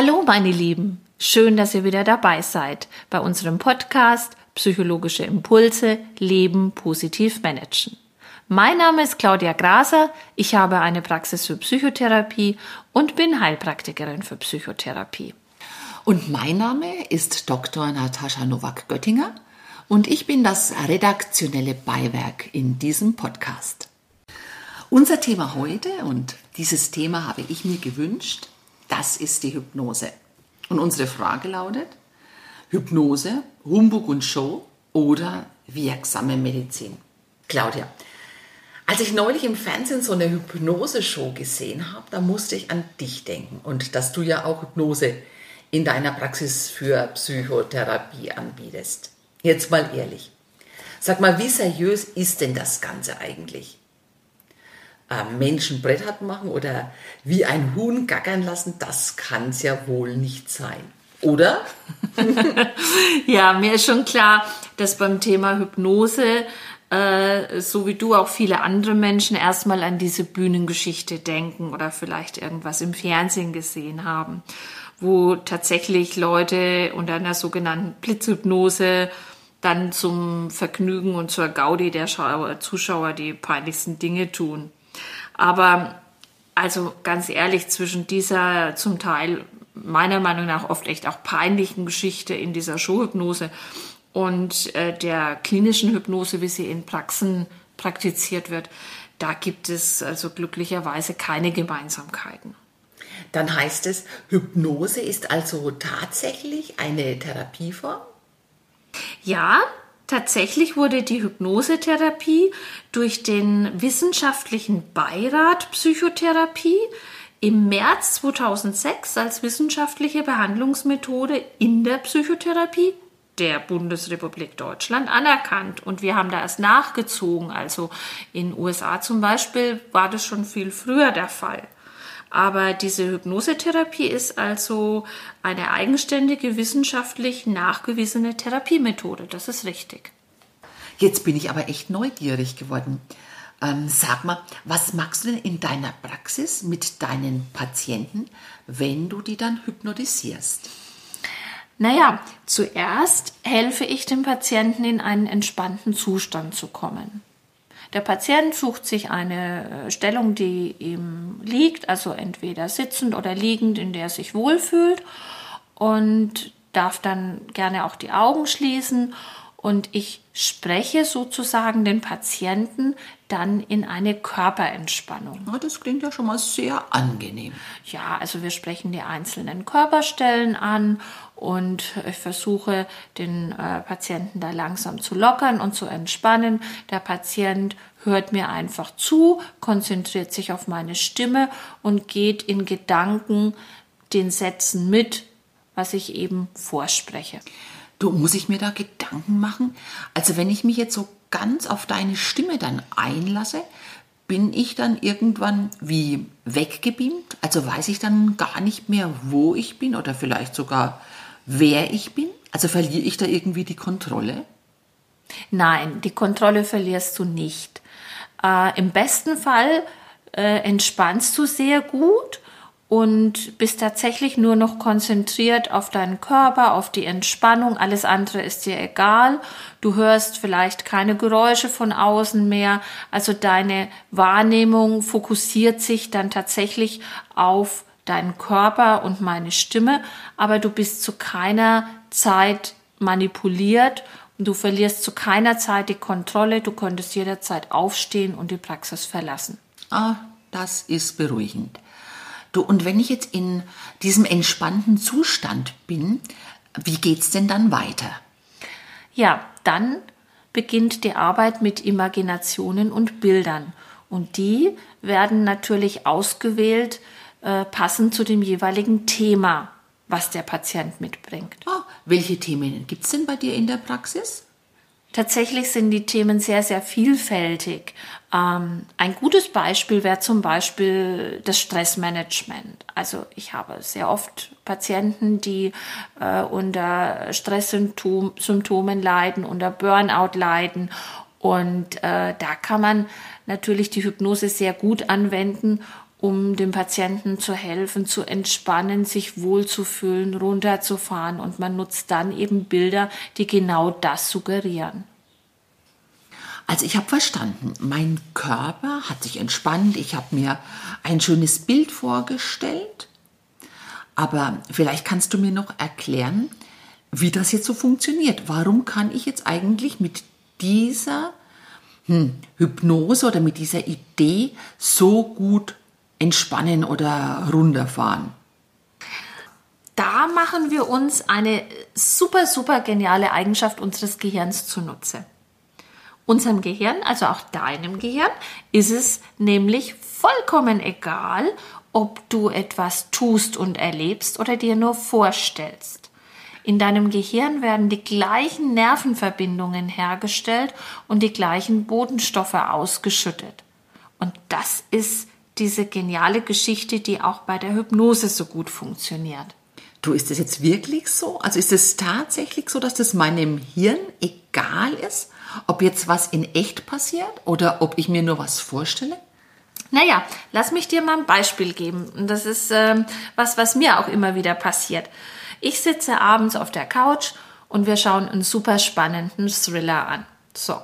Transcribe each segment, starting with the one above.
Hallo meine Lieben, schön, dass ihr wieder dabei seid bei unserem Podcast Psychologische Impulse Leben positiv managen. Mein Name ist Claudia Graser, ich habe eine Praxis für Psychotherapie und bin Heilpraktikerin für Psychotherapie. Und mein Name ist Dr. Natascha Nowak-Göttinger und ich bin das redaktionelle Beiwerk in diesem Podcast. Unser Thema heute, und dieses Thema habe ich mir gewünscht, das ist die Hypnose. Und unsere Frage lautet, Hypnose, Humbug und Show oder wirksame Medizin? Claudia, als ich neulich im Fernsehen so eine Hypnose-Show gesehen habe, da musste ich an dich denken und dass du ja auch Hypnose in deiner Praxis für Psychotherapie anbietest. Jetzt mal ehrlich. Sag mal, wie seriös ist denn das Ganze eigentlich? Ähm, Menschen Brett machen oder wie ein Huhn gackern lassen, das kann es ja wohl nicht sein. Oder? ja, mir ist schon klar, dass beim Thema Hypnose äh, so wie du auch viele andere Menschen erstmal an diese Bühnengeschichte denken oder vielleicht irgendwas im Fernsehen gesehen haben, wo tatsächlich Leute unter einer sogenannten Blitzhypnose dann zum Vergnügen und zur Gaudi der Zuschauer die peinlichsten Dinge tun. Aber also ganz ehrlich, zwischen dieser zum Teil meiner Meinung nach oft echt auch peinlichen Geschichte in dieser Showhypnose und äh, der klinischen Hypnose, wie sie in Praxen praktiziert wird, da gibt es also glücklicherweise keine Gemeinsamkeiten. Dann heißt es, Hypnose ist also tatsächlich eine Therapieform? Ja, tatsächlich wurde die Hypnosetherapie durch den Wissenschaftlichen Beirat Psychotherapie im März 2006 als wissenschaftliche Behandlungsmethode in der Psychotherapie der Bundesrepublik Deutschland anerkannt. Und wir haben da erst nachgezogen. Also in USA zum Beispiel war das schon viel früher der Fall. Aber diese Hypnosetherapie ist also eine eigenständige, wissenschaftlich nachgewiesene Therapiemethode. Das ist richtig. Jetzt bin ich aber echt neugierig geworden. Ähm, sag mal, was machst du denn in deiner Praxis mit deinen Patienten, wenn du die dann hypnotisierst? Naja, zuerst helfe ich dem Patienten in einen entspannten Zustand zu kommen. Der Patient sucht sich eine äh, Stellung, die ihm liegt, also entweder sitzend oder liegend, in der er sich wohlfühlt und darf dann gerne auch die Augen schließen und ich spreche sozusagen den Patienten dann in eine Körperentspannung. Ja, das klingt ja schon mal sehr angenehm. Ja, also wir sprechen die einzelnen Körperstellen an und ich versuche den äh, Patienten da langsam zu lockern und zu entspannen. Der Patient hört mir einfach zu, konzentriert sich auf meine Stimme und geht in Gedanken den Sätzen mit, was ich eben vorspreche. Du, muss ich mir da Gedanken machen? Also wenn ich mich jetzt so ganz auf deine Stimme dann einlasse, bin ich dann irgendwann wie weggebeamt? Also weiß ich dann gar nicht mehr, wo ich bin oder vielleicht sogar, wer ich bin? Also verliere ich da irgendwie die Kontrolle? Nein, die Kontrolle verlierst du nicht. Äh, Im besten Fall äh, entspannst du sehr gut und bist tatsächlich nur noch konzentriert auf deinen Körper, auf die Entspannung. Alles andere ist dir egal. Du hörst vielleicht keine Geräusche von außen mehr. Also deine Wahrnehmung fokussiert sich dann tatsächlich auf deinen Körper und meine Stimme, aber du bist zu keiner Zeit manipuliert und du verlierst zu keiner Zeit die Kontrolle. Du könntest jederzeit aufstehen und die Praxis verlassen. Ah, das ist beruhigend. Du, und wenn ich jetzt in diesem entspannten Zustand bin, wie geht's denn dann weiter? Ja, dann beginnt die Arbeit mit Imaginationen und Bildern. Und die werden natürlich ausgewählt, äh, passend zu dem jeweiligen Thema, was der Patient mitbringt. Oh, welche Themen gibt es denn bei dir in der Praxis? Tatsächlich sind die Themen sehr, sehr vielfältig. Ähm, ein gutes Beispiel wäre zum Beispiel das Stressmanagement. Also ich habe sehr oft Patienten, die äh, unter Stresssymptomen leiden, unter Burnout leiden. Und äh, da kann man natürlich die Hypnose sehr gut anwenden, um dem Patienten zu helfen, zu entspannen, sich wohlzufühlen, runterzufahren. Und man nutzt dann eben Bilder, die genau das suggerieren. Also ich habe verstanden, mein Körper hat sich entspannt, ich habe mir ein schönes Bild vorgestellt, aber vielleicht kannst du mir noch erklären, wie das jetzt so funktioniert. Warum kann ich jetzt eigentlich mit dieser hm, Hypnose oder mit dieser Idee so gut entspannen oder runterfahren? Da machen wir uns eine super, super geniale Eigenschaft unseres Gehirns zunutze. Unserem Gehirn, also auch deinem Gehirn, ist es nämlich vollkommen egal, ob du etwas tust und erlebst oder dir nur vorstellst. In deinem Gehirn werden die gleichen Nervenverbindungen hergestellt und die gleichen Bodenstoffe ausgeschüttet. Und das ist diese geniale Geschichte, die auch bei der Hypnose so gut funktioniert. Du, ist das jetzt wirklich so? Also ist es tatsächlich so, dass das meinem Hirn egal ist, ob jetzt was in echt passiert oder ob ich mir nur was vorstelle? Naja, lass mich dir mal ein Beispiel geben. Das ist ähm, was, was mir auch immer wieder passiert. Ich sitze abends auf der Couch und wir schauen einen super spannenden Thriller an. So,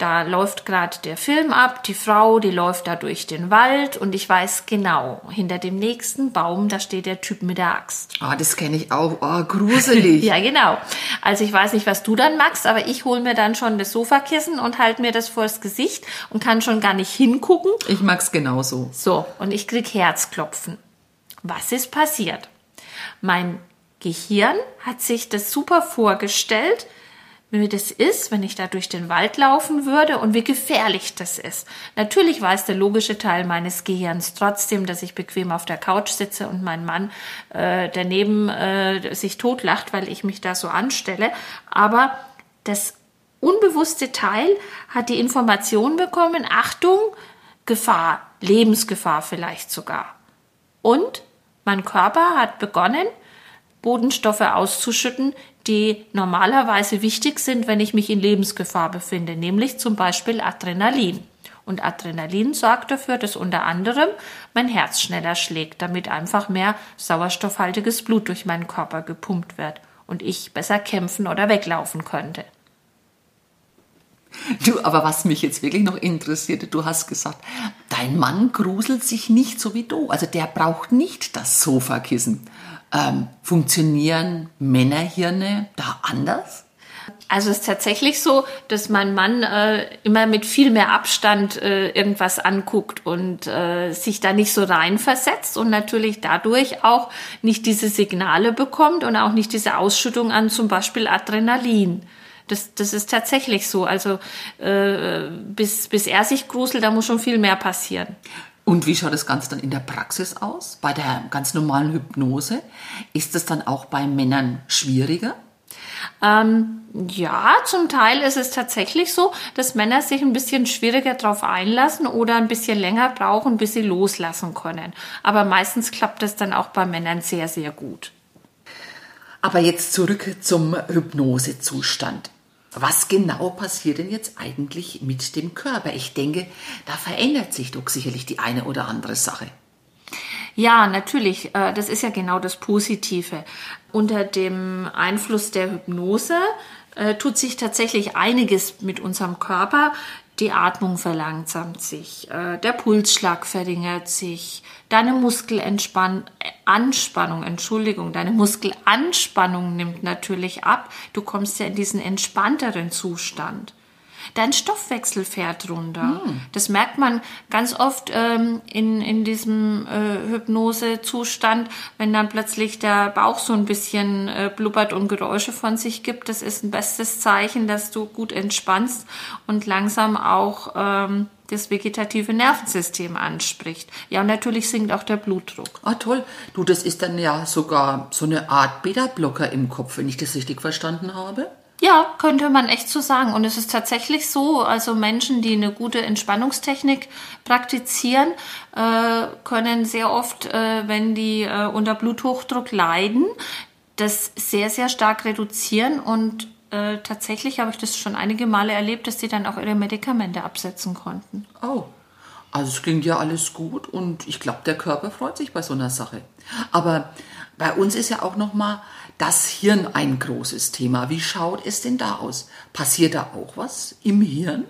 da läuft gerade der Film ab, die Frau, die läuft da durch den Wald und ich weiß genau, hinter dem nächsten Baum, da steht der Typ mit der Axt. Ah, oh, das kenne ich auch. Oh, gruselig. ja, genau. Also ich weiß nicht, was du dann magst, aber ich hole mir dann schon das Sofakissen und halte mir das vors Gesicht und kann schon gar nicht hingucken. Ich mag's genauso. So, und ich krieg Herzklopfen. Was ist passiert? Mein Gehirn hat sich das super vorgestellt, wie das ist, wenn ich da durch den Wald laufen würde und wie gefährlich das ist. Natürlich weiß der logische Teil meines Gehirns trotzdem, dass ich bequem auf der Couch sitze und mein Mann äh, daneben äh, sich totlacht, weil ich mich da so anstelle. Aber das unbewusste Teil hat die Information bekommen, Achtung, Gefahr, Lebensgefahr vielleicht sogar. Und mein Körper hat begonnen, Bodenstoffe auszuschütten, die normalerweise wichtig sind, wenn ich mich in Lebensgefahr befinde, nämlich zum Beispiel Adrenalin. Und Adrenalin sorgt dafür, dass unter anderem mein Herz schneller schlägt, damit einfach mehr sauerstoffhaltiges Blut durch meinen Körper gepumpt wird und ich besser kämpfen oder weglaufen könnte. Du, aber was mich jetzt wirklich noch interessierte, du hast gesagt, dein Mann gruselt sich nicht so wie du. Also der braucht nicht das Sofakissen. Ähm, funktionieren Männerhirne da anders? Also es ist tatsächlich so, dass mein Mann äh, immer mit viel mehr Abstand äh, irgendwas anguckt und äh, sich da nicht so reinversetzt und natürlich dadurch auch nicht diese Signale bekommt und auch nicht diese Ausschüttung an zum Beispiel Adrenalin. Das, das ist tatsächlich so. Also äh, bis, bis er sich gruselt, da muss schon viel mehr passieren. Und wie schaut das Ganze dann in der Praxis aus? Bei der ganz normalen Hypnose? Ist das dann auch bei Männern schwieriger? Ähm, ja, zum Teil ist es tatsächlich so, dass Männer sich ein bisschen schwieriger darauf einlassen oder ein bisschen länger brauchen, bis sie loslassen können. Aber meistens klappt es dann auch bei Männern sehr, sehr gut. Aber jetzt zurück zum Hypnosezustand. Was genau passiert denn jetzt eigentlich mit dem Körper? Ich denke, da verändert sich doch sicherlich die eine oder andere Sache. Ja, natürlich. Äh, das ist ja genau das Positive. Unter dem Einfluss der Hypnose äh, tut sich tatsächlich einiges mit unserem Körper. Die Atmung verlangsamt sich, äh, der Pulsschlag verringert sich, deine Muskelanspannung, Entschuldigung, deine Muskelanspannung nimmt natürlich ab. Du kommst ja in diesen entspannteren Zustand. Dein Stoffwechsel fährt runter. Hm. Das merkt man ganz oft ähm, in, in diesem äh, Hypnosezustand, wenn dann plötzlich der Bauch so ein bisschen äh, blubbert und Geräusche von sich gibt. Das ist ein bestes Zeichen, dass du gut entspannst und langsam auch ähm, das vegetative Nervensystem anspricht. Ja, und natürlich sinkt auch der Blutdruck. Ah, toll. Du, das ist dann ja sogar so eine Art Beta-Blocker im Kopf, wenn ich das richtig verstanden habe. Ja, könnte man echt so sagen. Und es ist tatsächlich so, also Menschen, die eine gute Entspannungstechnik praktizieren, äh, können sehr oft, äh, wenn die äh, unter Bluthochdruck leiden, das sehr, sehr stark reduzieren. Und äh, tatsächlich habe ich das schon einige Male erlebt, dass die dann auch ihre Medikamente absetzen konnten. Oh. Also es klingt ja alles gut und ich glaube, der Körper freut sich bei so einer Sache. Aber bei uns ist ja auch noch mal das Hirn ein großes Thema. Wie schaut es denn da aus? Passiert da auch was im Hirn?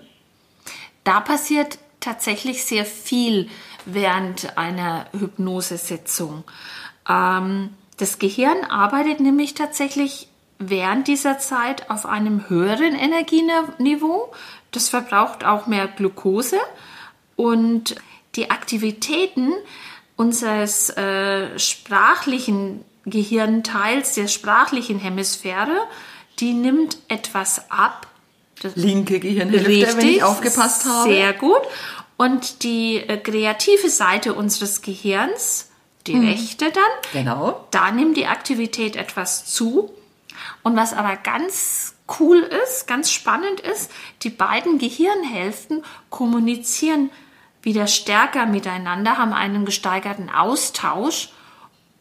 Da passiert tatsächlich sehr viel während einer Hypnosesitzung. Ähm, das Gehirn arbeitet nämlich tatsächlich während dieser Zeit auf einem höheren Energieniveau. Das verbraucht auch mehr Glucose und die Aktivitäten unseres äh, sprachlichen Gehirnteils der sprachlichen Hemisphäre, die nimmt etwas ab. Das Linke Gehirnhälfte, richtig, wenn ich aufgepasst habe. Sehr gut. Und die äh, kreative Seite unseres Gehirns, die hm. rechte dann, genau. da nimmt die Aktivität etwas zu. Und was aber ganz cool ist, ganz spannend ist, die beiden Gehirnhälften kommunizieren wieder stärker miteinander, haben einen gesteigerten Austausch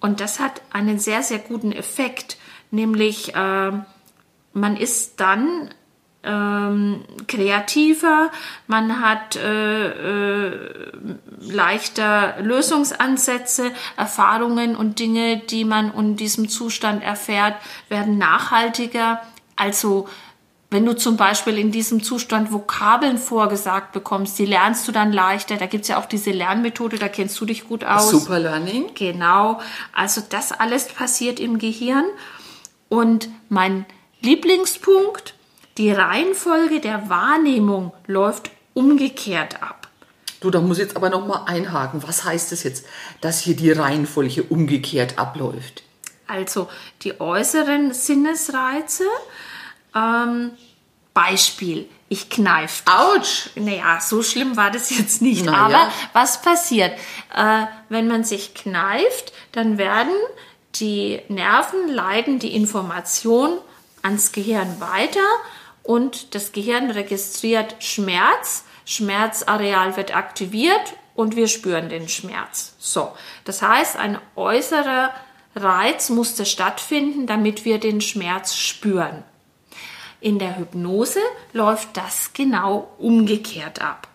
und das hat einen sehr, sehr guten Effekt, nämlich äh, man ist dann ähm, kreativer, man hat äh, äh, leichter Lösungsansätze, Erfahrungen und Dinge, die man in diesem Zustand erfährt, werden nachhaltiger. Also wenn du zum Beispiel in diesem Zustand Vokabeln vorgesagt bekommst, die lernst du dann leichter. Da gibt's ja auch diese Lernmethode, da kennst du dich gut aus. Super Learning. Genau. Also das alles passiert im Gehirn. Und mein Lieblingspunkt, die Reihenfolge der Wahrnehmung läuft umgekehrt ab. Du, da muss ich jetzt aber noch mal einhaken. Was heißt es das jetzt, dass hier die Reihenfolge umgekehrt abläuft? Also die äußeren Sinnesreize ähm, Beispiel, ich kneife. Autsch! Naja, so schlimm war das jetzt nicht. Naja. Aber was passiert? Äh, wenn man sich kneift, dann werden die Nerven leiten die Information ans Gehirn weiter und das Gehirn registriert Schmerz. Schmerzareal wird aktiviert und wir spüren den Schmerz. So, das heißt, ein äußerer Reiz musste stattfinden, damit wir den Schmerz spüren. In der Hypnose läuft das genau umgekehrt ab.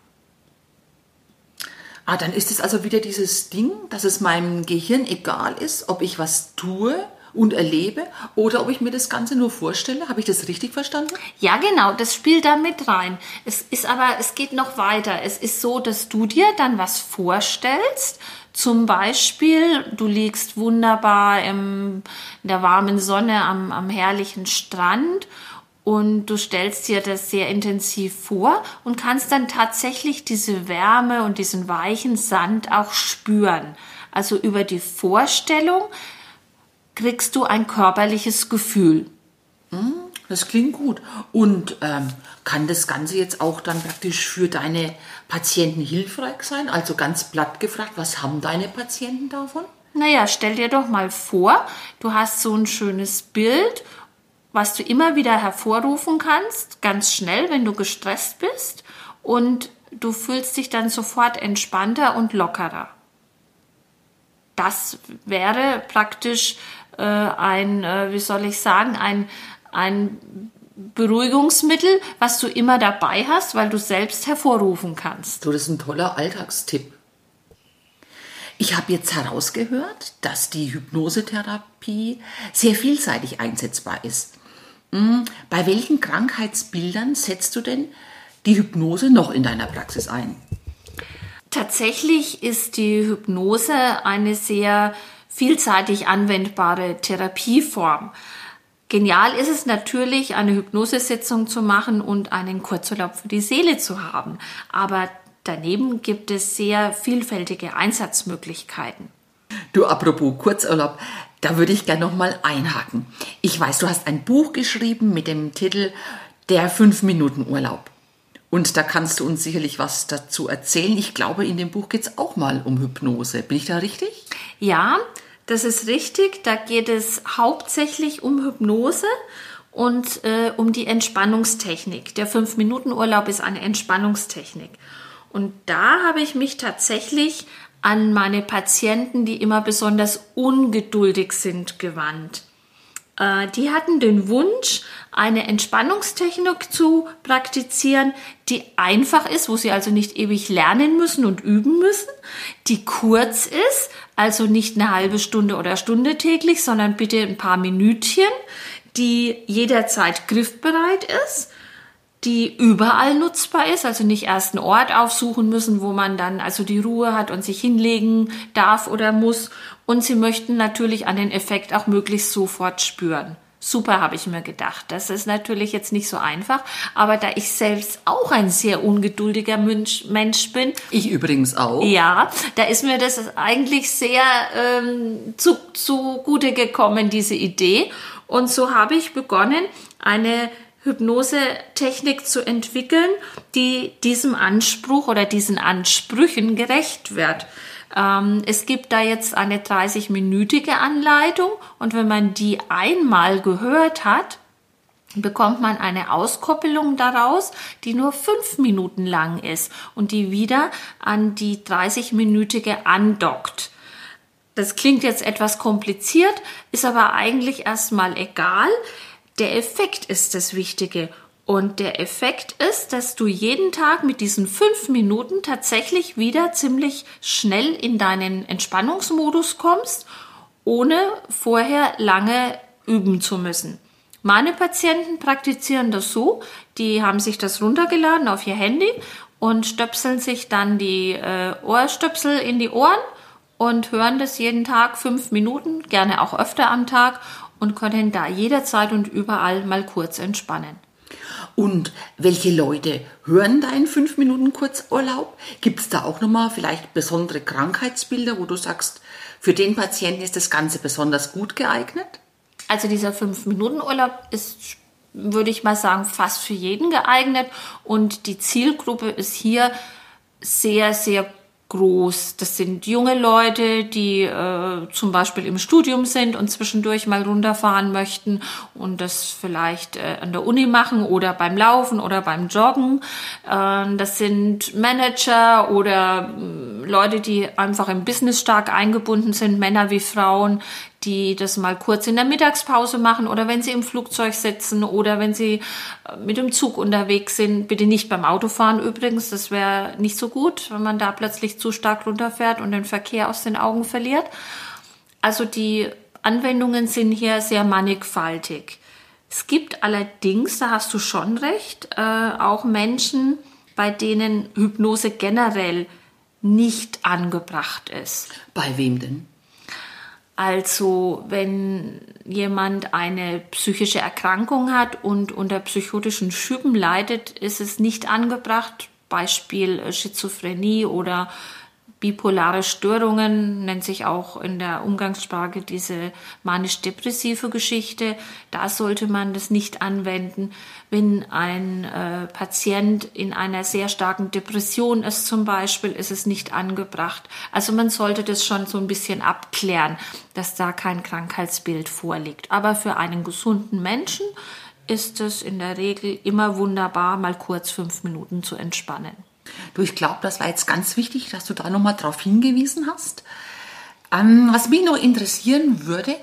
Ah, dann ist es also wieder dieses Ding, dass es meinem Gehirn egal ist, ob ich was tue und erlebe oder ob ich mir das Ganze nur vorstelle. Habe ich das richtig verstanden? Ja, genau, das spielt da mit rein. Es ist aber, es geht noch weiter. Es ist so, dass du dir dann was vorstellst. Zum Beispiel, du liegst wunderbar im, in der warmen Sonne am, am herrlichen Strand und du stellst dir das sehr intensiv vor und kannst dann tatsächlich diese Wärme und diesen weichen Sand auch spüren. Also über die Vorstellung kriegst du ein körperliches Gefühl. Hm, das klingt gut. Und ähm, kann das Ganze jetzt auch dann praktisch für deine Patienten hilfreich sein? Also ganz platt gefragt, was haben deine Patienten davon? Naja, stell dir doch mal vor, du hast so ein schönes Bild was du immer wieder hervorrufen kannst, ganz schnell, wenn du gestresst bist und du fühlst dich dann sofort entspannter und lockerer. Das wäre praktisch äh, ein, äh, wie soll ich sagen, ein, ein Beruhigungsmittel, was du immer dabei hast, weil du selbst hervorrufen kannst. So, das ist ein toller Alltagstipp. Ich habe jetzt herausgehört, dass die Hypnosetherapie sehr vielseitig einsetzbar ist. Hm, bei welchen Krankheitsbildern setzt du denn die Hypnose noch in deiner Praxis ein? Tatsächlich ist die Hypnose eine sehr vielseitig anwendbare Therapieform. Genial ist es natürlich, eine Hypnosesitzung zu machen und einen Kurzurlaub für die Seele zu haben. Aber daneben gibt es sehr vielfältige Einsatzmöglichkeiten. Du, apropos Kurzurlaub, da würde ich gerne noch mal einhaken. Ich weiß, du hast ein Buch geschrieben mit dem Titel Der 5-Minuten-Urlaub. Und da kannst du uns sicherlich was dazu erzählen. Ich glaube, in dem Buch geht es auch mal um Hypnose. Bin ich da richtig? Ja, das ist richtig. Da geht es hauptsächlich um Hypnose und äh, um die Entspannungstechnik. Der 5-Minuten-Urlaub ist eine Entspannungstechnik. Und da habe ich mich tatsächlich an meine Patienten, die immer besonders ungeduldig sind, gewandt. Äh, die hatten den Wunsch, eine Entspannungstechnik zu praktizieren, die einfach ist, wo Sie also nicht ewig lernen müssen und üben müssen, die kurz ist, also nicht eine halbe Stunde oder Stunde täglich, sondern bitte ein paar Minütchen, die jederzeit griffbereit ist die überall nutzbar ist, also nicht erst einen Ort aufsuchen müssen, wo man dann also die Ruhe hat und sich hinlegen darf oder muss. Und sie möchten natürlich an den Effekt auch möglichst sofort spüren. Super, habe ich mir gedacht. Das ist natürlich jetzt nicht so einfach, aber da ich selbst auch ein sehr ungeduldiger Mensch, Mensch bin. Ich übrigens auch. Ja, da ist mir das eigentlich sehr ähm, zu, zugute gekommen, diese Idee. Und so habe ich begonnen, eine Hypnosetechnik zu entwickeln, die diesem Anspruch oder diesen Ansprüchen gerecht wird. Ähm, es gibt da jetzt eine 30-minütige Anleitung und wenn man die einmal gehört hat, bekommt man eine Auskoppelung daraus, die nur fünf Minuten lang ist und die wieder an die 30-minütige andockt. Das klingt jetzt etwas kompliziert, ist aber eigentlich erstmal egal. Der Effekt ist das Wichtige. Und der Effekt ist, dass du jeden Tag mit diesen fünf Minuten tatsächlich wieder ziemlich schnell in deinen Entspannungsmodus kommst, ohne vorher lange üben zu müssen. Meine Patienten praktizieren das so, die haben sich das runtergeladen auf ihr Handy und stöpseln sich dann die äh, Ohrstöpsel in die Ohren und hören das jeden Tag fünf Minuten, gerne auch öfter am Tag und können da jederzeit und überall mal kurz entspannen. Und welche Leute hören deinen 5 Minuten Kurzurlaub? Gibt es da auch nochmal vielleicht besondere Krankheitsbilder, wo du sagst, für den Patienten ist das Ganze besonders gut geeignet? Also dieser 5 Minuten Urlaub ist, würde ich mal sagen, fast für jeden geeignet und die Zielgruppe ist hier sehr, sehr groß. Das sind junge Leute, die äh, zum Beispiel im Studium sind und zwischendurch mal runterfahren möchten und das vielleicht äh, an der Uni machen oder beim Laufen oder beim Joggen. Äh, das sind Manager oder äh, Leute, die einfach im Business stark eingebunden sind, Männer wie Frauen, die das mal kurz in der Mittagspause machen oder wenn sie im Flugzeug sitzen oder wenn sie äh, mit dem Zug unterwegs sind. Bitte nicht beim Autofahren übrigens, das wäre nicht so gut, wenn man da plötzlich zu stark runterfährt und den Verkehr aus den Augen verliert. Also die Anwendungen sind hier sehr mannigfaltig. Es gibt allerdings, da hast du schon recht, äh, auch Menschen, bei denen Hypnose generell nicht angebracht ist. Bei wem denn? Also wenn jemand eine psychische Erkrankung hat und unter psychotischen Schüben leidet, ist es nicht angebracht. Beispiel Schizophrenie oder bipolare Störungen, nennt sich auch in der Umgangssprache diese manisch-depressive Geschichte. Da sollte man das nicht anwenden. Wenn ein äh, Patient in einer sehr starken Depression ist zum Beispiel, ist es nicht angebracht. Also man sollte das schon so ein bisschen abklären, dass da kein Krankheitsbild vorliegt. Aber für einen gesunden Menschen ist es in der Regel immer wunderbar, mal kurz fünf Minuten zu entspannen. Du, ich glaube, das war jetzt ganz wichtig, dass du da nochmal drauf hingewiesen hast. Ähm, was mich noch interessieren würde,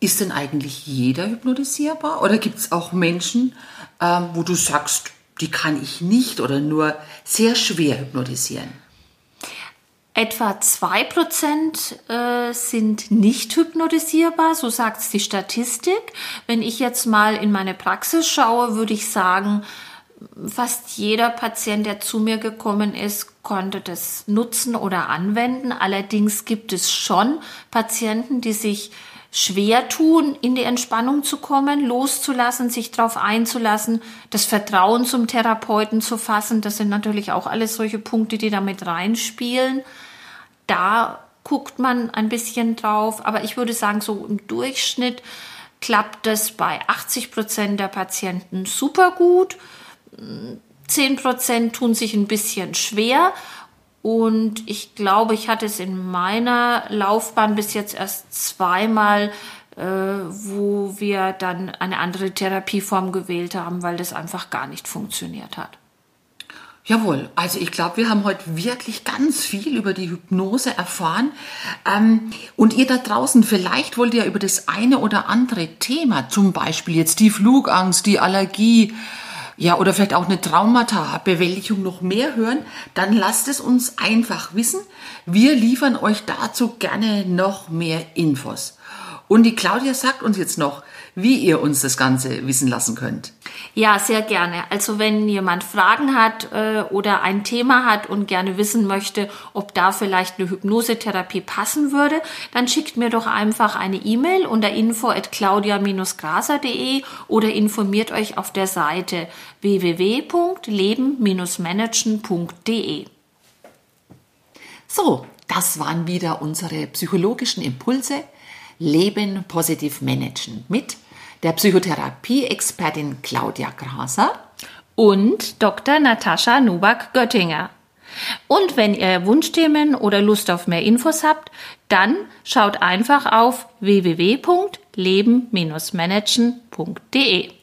ist denn eigentlich jeder hypnotisierbar? Oder gibt es auch Menschen, ähm, wo du sagst, die kann ich nicht oder nur sehr schwer hypnotisieren? Etwa 2% äh, sind nicht hypnotisierbar, so sagt es die Statistik. Wenn ich jetzt mal in meine Praxis schaue, würde ich sagen, fast jeder Patient, der zu mir gekommen ist, konnte das nutzen oder anwenden. Allerdings gibt es schon Patienten, die sich schwer tun, in die Entspannung zu kommen, loszulassen, sich darauf einzulassen, das Vertrauen zum Therapeuten zu fassen. Das sind natürlich auch alles solche Punkte, die damit reinspielen. Da guckt man ein bisschen drauf, aber ich würde sagen, so im Durchschnitt klappt das bei 80 Prozent der Patienten super gut. 10 Prozent tun sich ein bisschen schwer. Und ich glaube, ich hatte es in meiner Laufbahn bis jetzt erst zweimal, äh, wo wir dann eine andere Therapieform gewählt haben, weil das einfach gar nicht funktioniert hat. Jawohl, also ich glaube, wir haben heute wirklich ganz viel über die Hypnose erfahren. Ähm, und ihr da draußen, vielleicht wollt ihr über das eine oder andere Thema, zum Beispiel jetzt die Flugangst, die Allergie, ja, oder vielleicht auch eine Traumata-Bewältigung noch mehr hören, dann lasst es uns einfach wissen. Wir liefern euch dazu gerne noch mehr Infos. Und die Claudia sagt uns jetzt noch, wie ihr uns das Ganze wissen lassen könnt. Ja, sehr gerne. Also wenn jemand Fragen hat äh, oder ein Thema hat und gerne wissen möchte, ob da vielleicht eine Hypnosetherapie passen würde, dann schickt mir doch einfach eine E-Mail unter info@claudia-graser.de oder informiert euch auf der Seite www.leben-managen.de. So, das waren wieder unsere psychologischen Impulse. Leben positiv managen mit der Psychotherapie-Expertin Claudia Graser und Dr. Natascha Nubak-Göttinger. Und wenn ihr Wunschthemen oder Lust auf mehr Infos habt, dann schaut einfach auf www.leben-managen.de.